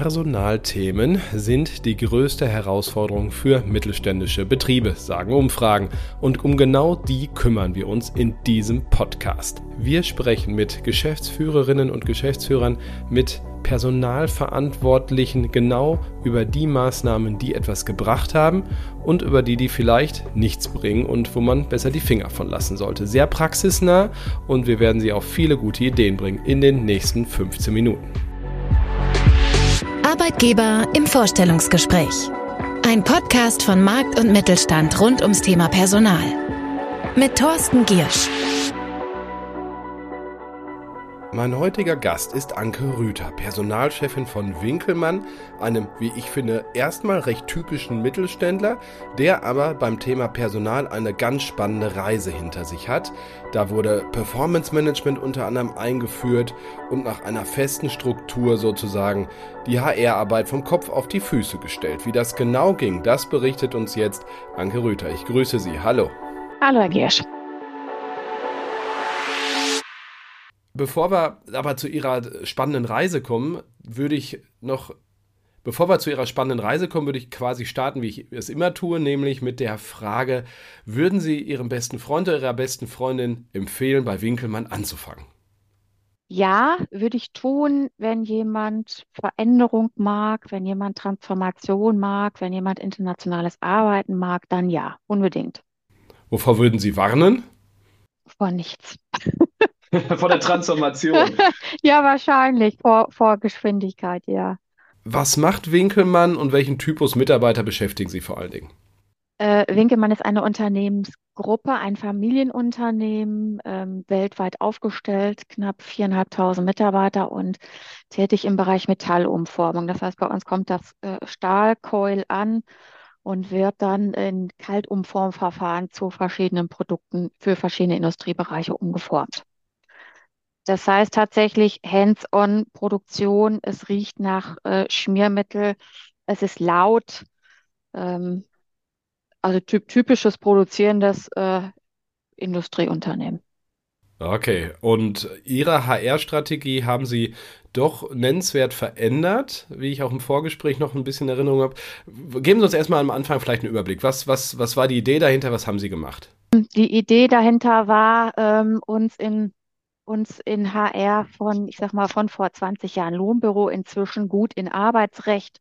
Personalthemen sind die größte Herausforderung für mittelständische Betriebe, sagen Umfragen. Und um genau die kümmern wir uns in diesem Podcast. Wir sprechen mit Geschäftsführerinnen und Geschäftsführern, mit Personalverantwortlichen genau über die Maßnahmen, die etwas gebracht haben und über die, die vielleicht nichts bringen und wo man besser die Finger von lassen sollte. Sehr praxisnah und wir werden Sie auf viele gute Ideen bringen in den nächsten 15 Minuten. Arbeitgeber im Vorstellungsgespräch. Ein Podcast von Markt und Mittelstand rund ums Thema Personal. Mit Thorsten Giersch. Mein heutiger Gast ist Anke Rüther, Personalchefin von Winkelmann, einem, wie ich finde, erstmal recht typischen Mittelständler, der aber beim Thema Personal eine ganz spannende Reise hinter sich hat. Da wurde Performance Management unter anderem eingeführt und nach einer festen Struktur sozusagen die HR-Arbeit vom Kopf auf die Füße gestellt. Wie das genau ging, das berichtet uns jetzt Anke Rüther. Ich grüße Sie. Hallo. Hallo, Herr Giersch. Bevor wir aber zu Ihrer spannenden Reise kommen, würde ich noch, bevor wir zu Ihrer spannenden Reise kommen, würde ich quasi starten, wie ich es immer tue, nämlich mit der Frage, würden Sie Ihrem besten Freund oder Ihrer besten Freundin empfehlen, bei Winkelmann anzufangen? Ja, würde ich tun, wenn jemand Veränderung mag, wenn jemand Transformation mag, wenn jemand internationales Arbeiten mag, dann ja, unbedingt. Wovor würden Sie warnen? Vor nichts. Vor der Transformation. ja, wahrscheinlich. Vor, vor Geschwindigkeit, ja. Was macht Winkelmann und welchen Typus Mitarbeiter beschäftigen Sie vor allen Dingen? Äh, Winkelmann ist eine Unternehmensgruppe, ein Familienunternehmen, ähm, weltweit aufgestellt, knapp viereinhalbtausend Mitarbeiter und tätig im Bereich Metallumformung. Das heißt, bei uns kommt das äh, Stahlkeul an und wird dann in Kaltumformverfahren zu verschiedenen Produkten für verschiedene Industriebereiche umgeformt. Das heißt tatsächlich Hands-on-Produktion, es riecht nach äh, Schmiermittel, es ist laut, ähm, also typ, typisches produzierendes äh, Industrieunternehmen. Okay, und Ihre HR-Strategie haben Sie doch nennenswert verändert, wie ich auch im Vorgespräch noch ein bisschen Erinnerung habe. Geben Sie uns erstmal am Anfang vielleicht einen Überblick. Was, was, was war die Idee dahinter? Was haben Sie gemacht? Die Idee dahinter war, ähm, uns in uns in HR von, ich sag mal, von vor 20 Jahren Lohnbüro inzwischen gut in Arbeitsrecht,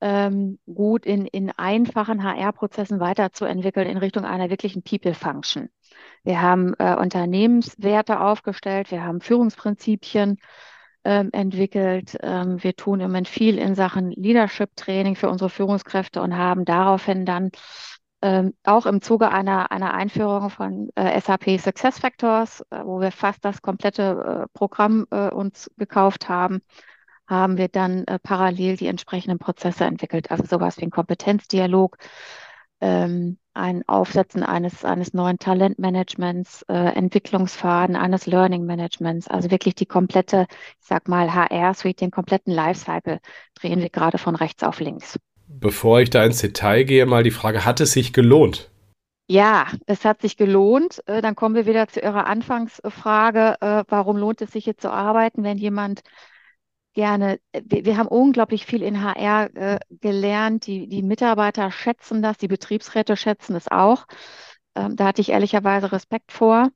ähm, gut in, in einfachen HR-Prozessen weiterzuentwickeln in Richtung einer wirklichen People-Function. Wir haben äh, Unternehmenswerte aufgestellt, wir haben Führungsprinzipien ähm, entwickelt. Ähm, wir tun im Moment viel in Sachen Leadership-Training für unsere Führungskräfte und haben daraufhin dann ähm, auch im Zuge einer, einer Einführung von äh, SAP SuccessFactors, äh, wo wir fast das komplette äh, Programm äh, uns gekauft haben, haben wir dann äh, parallel die entsprechenden Prozesse entwickelt. Also sowas wie ein Kompetenzdialog, ähm, ein Aufsetzen eines, eines neuen Talentmanagements, äh, Entwicklungsfaden, eines Learning Managements, also wirklich die komplette, ich sag mal, HR-Suite, den kompletten Lifecycle drehen wir gerade von rechts auf links. Bevor ich da ins Detail gehe, mal die Frage, hat es sich gelohnt? Ja, es hat sich gelohnt. Äh, dann kommen wir wieder zu Ihrer Anfangsfrage, äh, warum lohnt es sich hier zu arbeiten, wenn jemand gerne, äh, wir, haben unglaublich viel in HR gelernt, die, die Mitarbeiter schätzen das, die Betriebsräte schätzen es auch. Ähm, da hatte ich ehrlicherweise Respekt vor,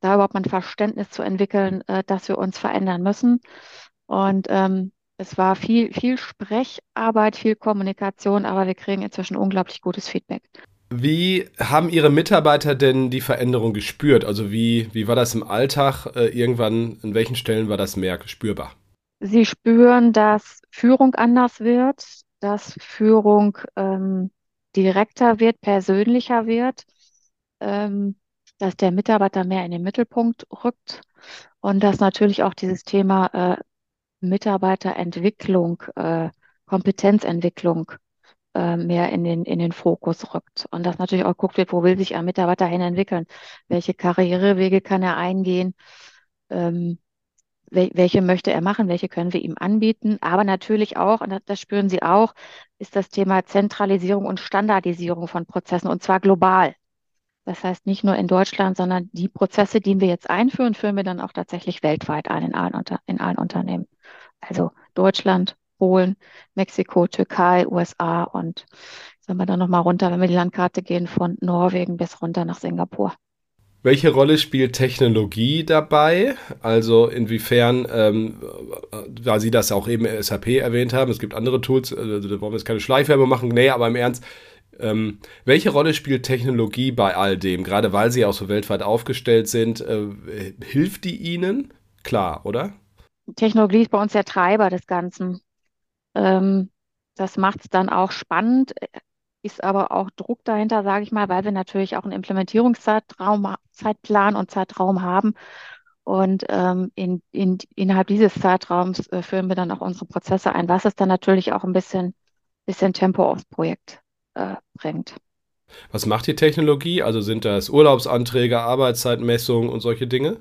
da überhaupt mal ein Verständnis zu entwickeln, dass wir uns verändern müssen. Und ähm, es war viel, viel Sprecharbeit, viel Kommunikation, aber wir kriegen inzwischen unglaublich gutes Feedback. Wie haben Ihre Mitarbeiter denn die Veränderung gespürt? Also wie, wie war das im Alltag? Äh, irgendwann, an welchen Stellen war das mehr spürbar? Sie spüren, dass Führung anders wird, dass Führung ähm, direkter wird, persönlicher wird, ähm, dass der Mitarbeiter mehr in den Mittelpunkt rückt und dass natürlich auch dieses Thema äh, Mitarbeiterentwicklung, äh, Kompetenzentwicklung äh, mehr in den, in den Fokus rückt. Und dass natürlich auch guckt wird, wo will sich ein Mitarbeiter hin entwickeln? Welche Karrierewege kann er eingehen? Ähm, wel welche möchte er machen? Welche können wir ihm anbieten? Aber natürlich auch, und das spüren Sie auch, ist das Thema Zentralisierung und Standardisierung von Prozessen und zwar global. Das heißt nicht nur in Deutschland, sondern die Prozesse, die wir jetzt einführen, führen wir dann auch tatsächlich weltweit ein in allen, Unter in allen Unternehmen. Also Deutschland, Polen, Mexiko, Türkei, USA und sagen wir dann nochmal runter, wenn wir die Landkarte gehen, von Norwegen bis runter nach Singapur. Welche Rolle spielt Technologie dabei? Also inwiefern, ähm, da Sie das auch eben SAP erwähnt haben, es gibt andere Tools, also da wollen wir jetzt keine Schleichwerbung machen, nee, aber im Ernst, ähm, welche Rolle spielt Technologie bei all dem? Gerade weil Sie auch so weltweit aufgestellt sind, äh, hilft die Ihnen? Klar, oder? Technologie ist bei uns der Treiber des Ganzen. Ähm, das macht es dann auch spannend ist aber auch Druck dahinter, sage ich mal, weil wir natürlich auch einen Implementierungszeitraum, Zeitplan und Zeitraum haben. Und ähm, in, in, innerhalb dieses Zeitraums äh, führen wir dann auch unsere Prozesse ein, was es dann natürlich auch ein bisschen, bisschen Tempo aufs Projekt äh, bringt. Was macht die Technologie? Also sind das Urlaubsanträge, Arbeitszeitmessungen und solche Dinge?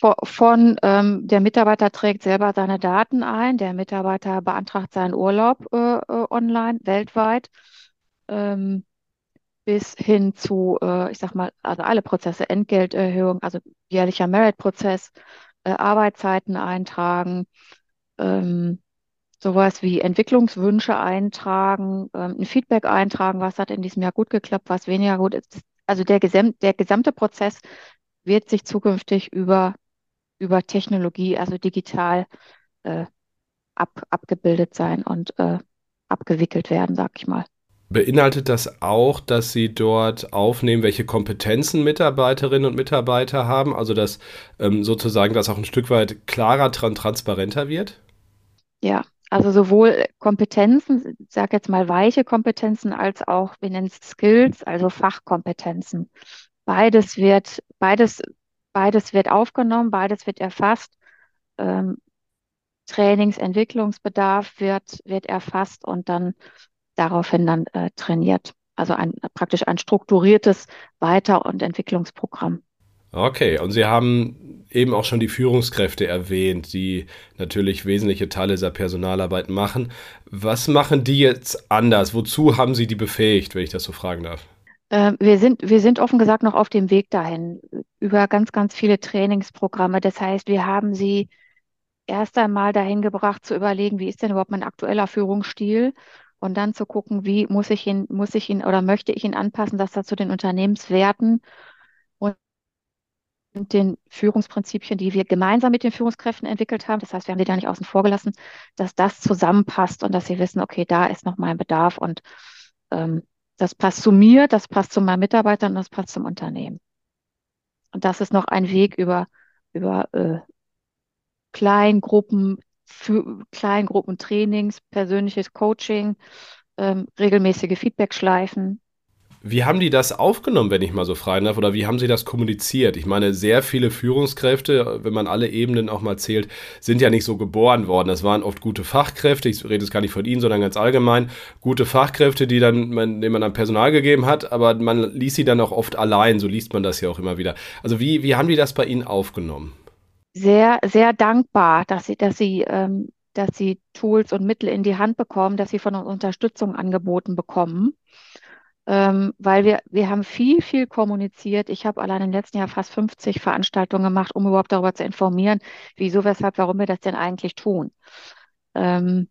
Von, von ähm, der Mitarbeiter trägt selber seine Daten ein, der Mitarbeiter beantragt seinen Urlaub äh, äh online, weltweit ähm, bis hin zu, äh, ich sag mal, also alle Prozesse, Entgelterhöhung, also jährlicher Merit-Prozess, äh, Arbeitszeiten eintragen, ähm, sowas wie Entwicklungswünsche eintragen, ähm, ein Feedback eintragen, was hat in diesem Jahr gut geklappt, was weniger gut ist. Also der, gesam der gesamte Prozess wird sich zukünftig über, über Technologie, also digital, äh, ab, abgebildet sein und äh, abgewickelt werden, sag ich mal. Beinhaltet das auch, dass Sie dort aufnehmen, welche Kompetenzen Mitarbeiterinnen und Mitarbeiter haben? Also dass ähm, sozusagen das auch ein Stück weit klarer, tran transparenter wird? Ja, also sowohl Kompetenzen, ich sage jetzt mal weiche Kompetenzen, als auch, wir nennen es Skills, also Fachkompetenzen. Beides wird, beides, beides wird aufgenommen, beides wird erfasst. Ähm, Trainingsentwicklungsbedarf wird, wird erfasst und dann daraufhin dann äh, trainiert. Also ein, praktisch ein strukturiertes Weiter- und Entwicklungsprogramm. Okay, und Sie haben eben auch schon die Führungskräfte erwähnt, die natürlich wesentliche Teile dieser Personalarbeit machen. Was machen die jetzt anders? Wozu haben Sie die befähigt, wenn ich das so fragen darf? Äh, wir sind, wir sind offen gesagt noch auf dem Weg dahin über ganz, ganz viele Trainingsprogramme. Das heißt, wir haben sie erst einmal dahin gebracht zu überlegen, wie ist denn überhaupt mein aktueller Führungsstil und dann zu gucken, wie muss ich ihn, muss ich ihn oder möchte ich ihn anpassen, dass er zu den Unternehmenswerten den Führungsprinzipien, die wir gemeinsam mit den Führungskräften entwickelt haben. Das heißt, wir haben sie da nicht außen vor gelassen, dass das zusammenpasst und dass sie wissen, okay, da ist noch mein Bedarf und ähm, das passt zu mir, das passt zu meinen Mitarbeitern und das passt zum Unternehmen. Und das ist noch ein Weg über, über äh, Kleingruppen, für Kleingruppentrainings, persönliches Coaching, ähm, regelmäßige Feedbackschleifen. Wie haben die das aufgenommen, wenn ich mal so fragen darf, oder wie haben sie das kommuniziert? Ich meine, sehr viele Führungskräfte, wenn man alle Ebenen auch mal zählt, sind ja nicht so geboren worden. Das waren oft gute Fachkräfte, ich rede jetzt gar nicht von Ihnen, sondern ganz allgemein, gute Fachkräfte, die dann, man, denen man dann Personal gegeben hat, aber man ließ sie dann auch oft allein, so liest man das ja auch immer wieder. Also wie, wie haben die das bei Ihnen aufgenommen? sehr, sehr dankbar, dass sie, dass sie, ähm, dass sie Tools und Mittel in die Hand bekommen, dass sie von uns Unterstützung angeboten bekommen. Ähm, weil wir, wir haben viel, viel kommuniziert. Ich habe allein im letzten Jahr fast 50 Veranstaltungen gemacht, um überhaupt darüber zu informieren, wieso, weshalb, warum wir das denn eigentlich tun. Ähm,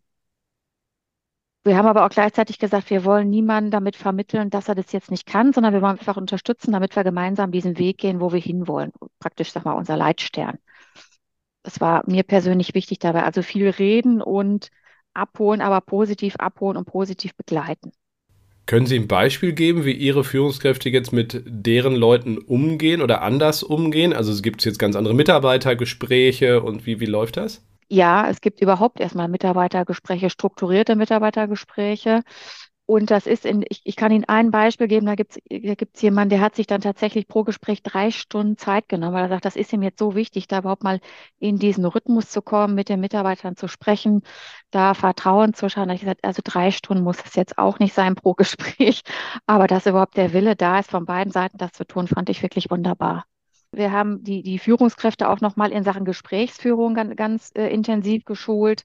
wir haben aber auch gleichzeitig gesagt, wir wollen niemanden damit vermitteln, dass er das jetzt nicht kann, sondern wir wollen einfach unterstützen, damit wir gemeinsam diesen Weg gehen, wo wir hinwollen. Praktisch, sag mal, unser Leitstern es war mir persönlich wichtig dabei. Also viel reden und abholen, aber positiv abholen und positiv begleiten. Können Sie ein Beispiel geben, wie Ihre Führungskräfte jetzt mit deren Leuten umgehen oder anders umgehen? Also es gibt jetzt ganz andere Mitarbeitergespräche und wie, wie läuft das? Ja, es gibt überhaupt erstmal Mitarbeitergespräche, strukturierte Mitarbeitergespräche. Und das ist in, ich, ich kann Ihnen ein Beispiel geben, da gibt es da jemanden, der hat sich dann tatsächlich pro Gespräch drei Stunden Zeit genommen, weil er sagt, das ist ihm jetzt so wichtig, da überhaupt mal in diesen Rhythmus zu kommen, mit den Mitarbeitern zu sprechen, da Vertrauen zu schauen. Da ich gesagt, also drei Stunden muss es jetzt auch nicht sein pro Gespräch, aber dass überhaupt der Wille da ist, von beiden Seiten das zu tun, fand ich wirklich wunderbar. Wir haben die, die Führungskräfte auch nochmal in Sachen Gesprächsführung ganz, ganz äh, intensiv geschult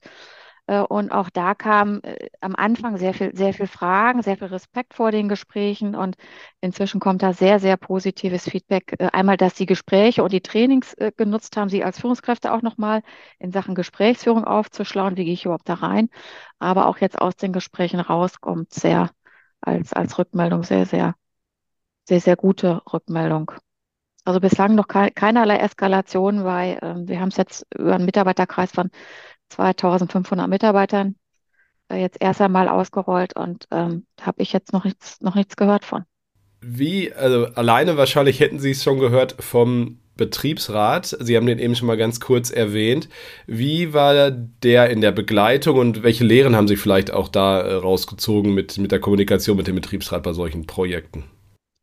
und auch da kam äh, am Anfang sehr viel, sehr viel Fragen, sehr viel Respekt vor den Gesprächen. Und inzwischen kommt da sehr, sehr positives Feedback. Äh, einmal, dass die Gespräche und die Trainings genutzt haben, sie als Führungskräfte auch nochmal in Sachen Gesprächsführung aufzuschlauen. Wie gehe ich überhaupt da rein? Aber auch jetzt aus den Gesprächen rauskommt sehr als, als Rückmeldung sehr, sehr, sehr, sehr gute Rückmeldung. Also bislang noch keinerlei Eskalation, weil äh, wir haben es jetzt über einen Mitarbeiterkreis von 2500 Mitarbeitern äh, jetzt erst einmal ausgerollt und ähm, habe ich jetzt noch nichts, noch nichts gehört von. Wie, also alleine wahrscheinlich hätten Sie es schon gehört vom Betriebsrat. Sie haben den eben schon mal ganz kurz erwähnt. Wie war der in der Begleitung und welche Lehren haben Sie vielleicht auch da äh, rausgezogen mit, mit der Kommunikation mit dem Betriebsrat bei solchen Projekten?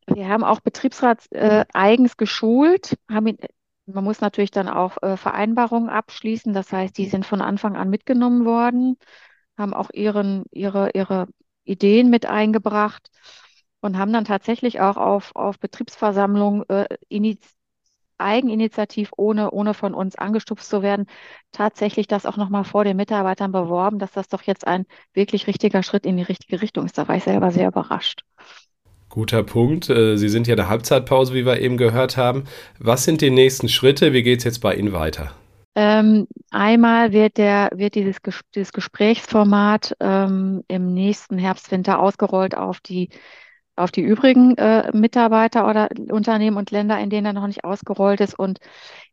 Wir haben auch Betriebsrat äh, eigens geschult, haben ihn man muss natürlich dann auch äh, Vereinbarungen abschließen. Das heißt, die sind von Anfang an mitgenommen worden, haben auch ihren, ihre, ihre Ideen mit eingebracht und haben dann tatsächlich auch auf, auf Betriebsversammlungen äh, eigeninitiativ, ohne, ohne von uns angestupst zu werden, tatsächlich das auch nochmal vor den Mitarbeitern beworben, dass das doch jetzt ein wirklich richtiger Schritt in die richtige Richtung ist. Da war ich selber sehr überrascht. Guter Punkt. Äh, Sie sind ja der Halbzeitpause, wie wir eben gehört haben. Was sind die nächsten Schritte? Wie geht es jetzt bei Ihnen weiter? Ähm, einmal wird, der, wird dieses, dieses Gesprächsformat ähm, im nächsten Herbst, Winter ausgerollt auf die, auf die übrigen äh, Mitarbeiter oder Unternehmen und Länder, in denen er noch nicht ausgerollt ist. Und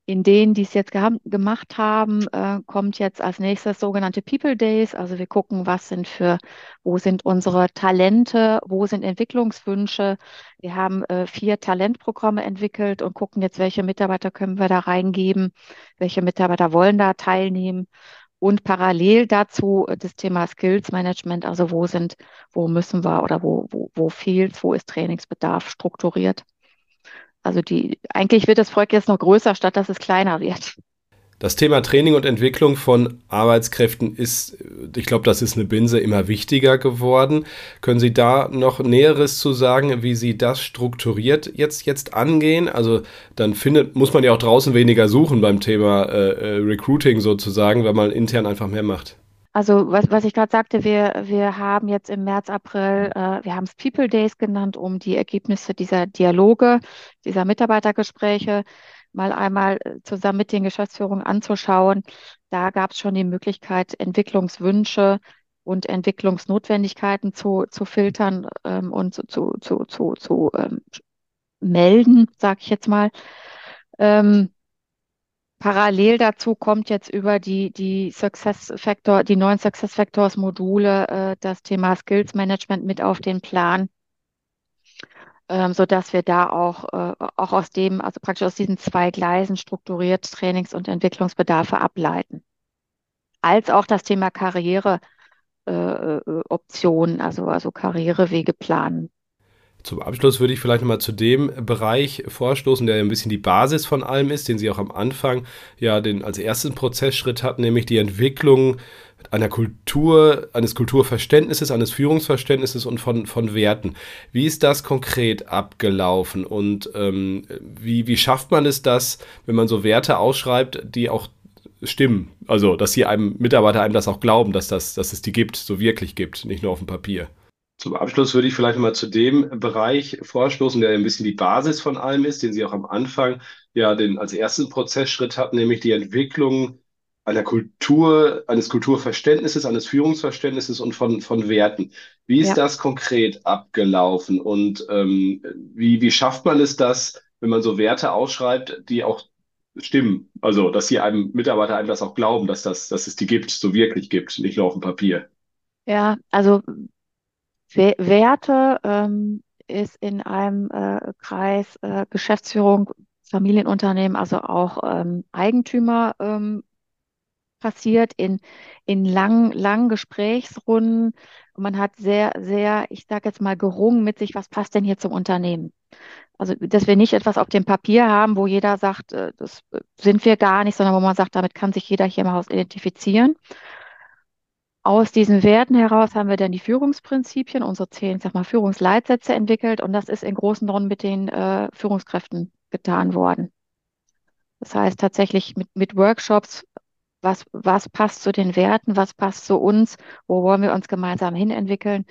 in denen, die es jetzt gemacht haben, äh, kommt jetzt als nächstes sogenannte People Days. Also wir gucken, was sind für, wo sind unsere Talente, wo sind Entwicklungswünsche. Wir haben äh, vier Talentprogramme entwickelt und gucken jetzt, welche Mitarbeiter können wir da reingeben, welche Mitarbeiter wollen da teilnehmen. Und parallel dazu äh, das Thema Skills Management, also wo sind, wo müssen wir oder wo, wo, wo fehlt, wo ist Trainingsbedarf strukturiert. Also die, eigentlich wird das Projekt jetzt noch größer, statt dass es kleiner wird. Das Thema Training und Entwicklung von Arbeitskräften ist, ich glaube, das ist eine Binse immer wichtiger geworden. Können Sie da noch Näheres zu sagen, wie Sie das strukturiert jetzt, jetzt angehen? Also dann findet, muss man ja auch draußen weniger suchen beim Thema äh, äh Recruiting sozusagen, weil man intern einfach mehr macht. Also was, was ich gerade sagte, wir, wir haben jetzt im März, April, äh, wir haben es People Days genannt, um die Ergebnisse dieser Dialoge, dieser Mitarbeitergespräche mal einmal äh, zusammen mit den Geschäftsführungen anzuschauen. Da gab es schon die Möglichkeit, Entwicklungswünsche und Entwicklungsnotwendigkeiten zu, zu filtern ähm, und zu, zu, zu, zu, ähm, melden, sage ich jetzt mal. Ähm, Parallel dazu kommt jetzt über die, die Success Factor, die neuen Success Factors Module, äh, das Thema Skills Management mit auf den Plan, ähm, so dass wir da auch, äh, auch aus dem, also praktisch aus diesen zwei Gleisen strukturiert Trainings- und Entwicklungsbedarfe ableiten. Als auch das Thema Karriereoptionen, äh, äh also, also Karrierewege planen. Zum Abschluss würde ich vielleicht nochmal zu dem Bereich vorstoßen, der ein bisschen die Basis von allem ist, den Sie auch am Anfang ja den als ersten Prozessschritt hatten, nämlich die Entwicklung einer Kultur, eines Kulturverständnisses, eines Führungsverständnisses und von, von Werten. Wie ist das konkret abgelaufen und ähm, wie, wie schafft man es das, wenn man so Werte ausschreibt, die auch stimmen? Also, dass sie einem Mitarbeiter einem das auch glauben, dass, das, dass es die gibt, so wirklich gibt, nicht nur auf dem Papier. Zum Abschluss würde ich vielleicht mal zu dem Bereich vorstoßen, der ein bisschen die Basis von allem ist, den Sie auch am Anfang ja den als ersten Prozessschritt hatten, nämlich die Entwicklung einer Kultur, eines Kulturverständnisses, eines Führungsverständnisses und von, von Werten. Wie ist ja. das konkret abgelaufen und ähm, wie, wie schafft man es, dass, wenn man so Werte ausschreibt, die auch stimmen? Also, dass sie einem Mitarbeiter einem das auch glauben, dass, das, dass es die gibt, so wirklich gibt, nicht nur auf dem Papier. Ja, also Werte ähm, ist in einem äh, Kreis äh, Geschäftsführung, Familienunternehmen, also auch ähm, Eigentümer ähm, passiert in, in langen, langen Gesprächsrunden. Und man hat sehr, sehr, ich sage jetzt mal, gerungen mit sich, was passt denn hier zum Unternehmen? Also, dass wir nicht etwas auf dem Papier haben, wo jeder sagt, äh, das sind wir gar nicht, sondern wo man sagt, damit kann sich jeder hier im Haus identifizieren. Aus diesen Werten heraus haben wir dann die Führungsprinzipien, unsere zehn, sag mal, Führungsleitsätze entwickelt und das ist in großen Runden mit den äh, Führungskräften getan worden. Das heißt tatsächlich mit, mit Workshops was, was passt zu den Werten, was passt zu uns, wo wollen wir uns gemeinsam hinentwickeln.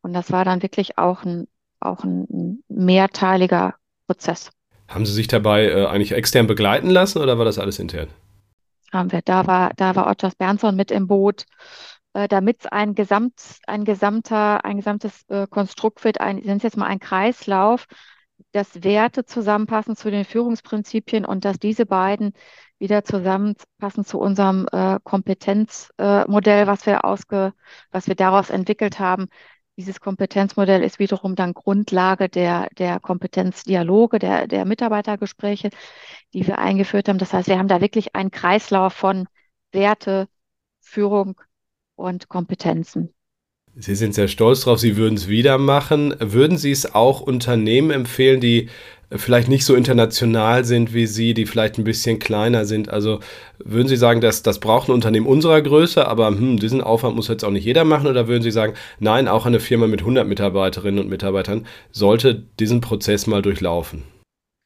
Und das war dann wirklich auch ein, auch ein mehrteiliger Prozess. Haben Sie sich dabei äh, eigentlich extern begleiten lassen oder war das alles intern? Haben wir. Da war, da war Ottos Bernson mit im Boot, äh, damit es ein Gesamt, ein gesamter, ein gesamtes äh, Konstrukt wird, ein, sind jetzt mal ein Kreislauf, dass Werte zusammenpassen zu den Führungsprinzipien und dass diese beiden wieder zusammenpassen zu unserem äh, Kompetenzmodell, äh, was wir ausge, was wir daraus entwickelt haben. Dieses Kompetenzmodell ist wiederum dann Grundlage der, der Kompetenzdialoge, der, der Mitarbeitergespräche, die wir eingeführt haben. Das heißt, wir haben da wirklich einen Kreislauf von Werte, Führung und Kompetenzen. Sie sind sehr stolz drauf, Sie würden es wieder machen. Würden Sie es auch Unternehmen empfehlen, die vielleicht nicht so international sind wie Sie, die vielleicht ein bisschen kleiner sind? Also würden Sie sagen, dass das braucht ein Unternehmen unserer Größe, aber hm, diesen Aufwand muss jetzt auch nicht jeder machen? Oder würden Sie sagen, nein, auch eine Firma mit 100 Mitarbeiterinnen und Mitarbeitern sollte diesen Prozess mal durchlaufen?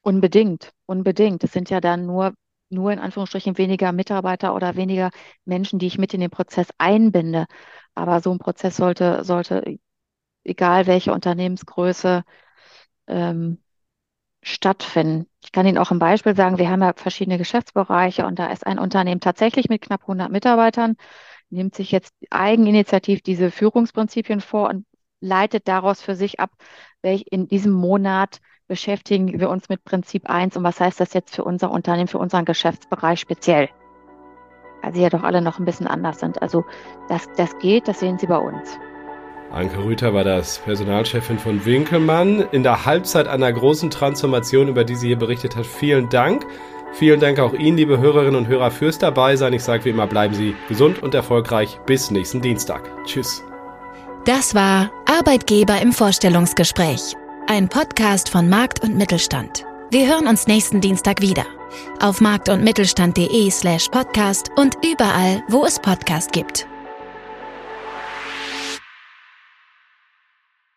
Unbedingt, unbedingt. Es sind ja dann nur nur in Anführungsstrichen weniger Mitarbeiter oder weniger Menschen, die ich mit in den Prozess einbinde. Aber so ein Prozess sollte, sollte, egal welche Unternehmensgröße, ähm, stattfinden. Ich kann Ihnen auch ein Beispiel sagen. Wir haben ja verschiedene Geschäftsbereiche und da ist ein Unternehmen tatsächlich mit knapp 100 Mitarbeitern, nimmt sich jetzt eigeninitiativ diese Führungsprinzipien vor und leitet daraus für sich ab, welch in diesem Monat beschäftigen wir uns mit Prinzip 1 und was heißt das jetzt für unser Unternehmen, für unseren Geschäftsbereich speziell? Weil sie ja doch alle noch ein bisschen anders sind. Also das, das geht, das sehen Sie bei uns. Anke Rüther war das Personalchefin von Winkelmann in der Halbzeit einer großen Transformation, über die sie hier berichtet hat. Vielen Dank. Vielen Dank auch Ihnen, liebe Hörerinnen und Hörer, fürs Dabeisein. Ich sage wie immer, bleiben Sie gesund und erfolgreich. Bis nächsten Dienstag. Tschüss. Das war Arbeitgeber im Vorstellungsgespräch. Ein Podcast von Markt und Mittelstand. Wir hören uns nächsten Dienstag wieder. Auf markt- und mittelstand.de slash podcast und überall, wo es Podcast gibt.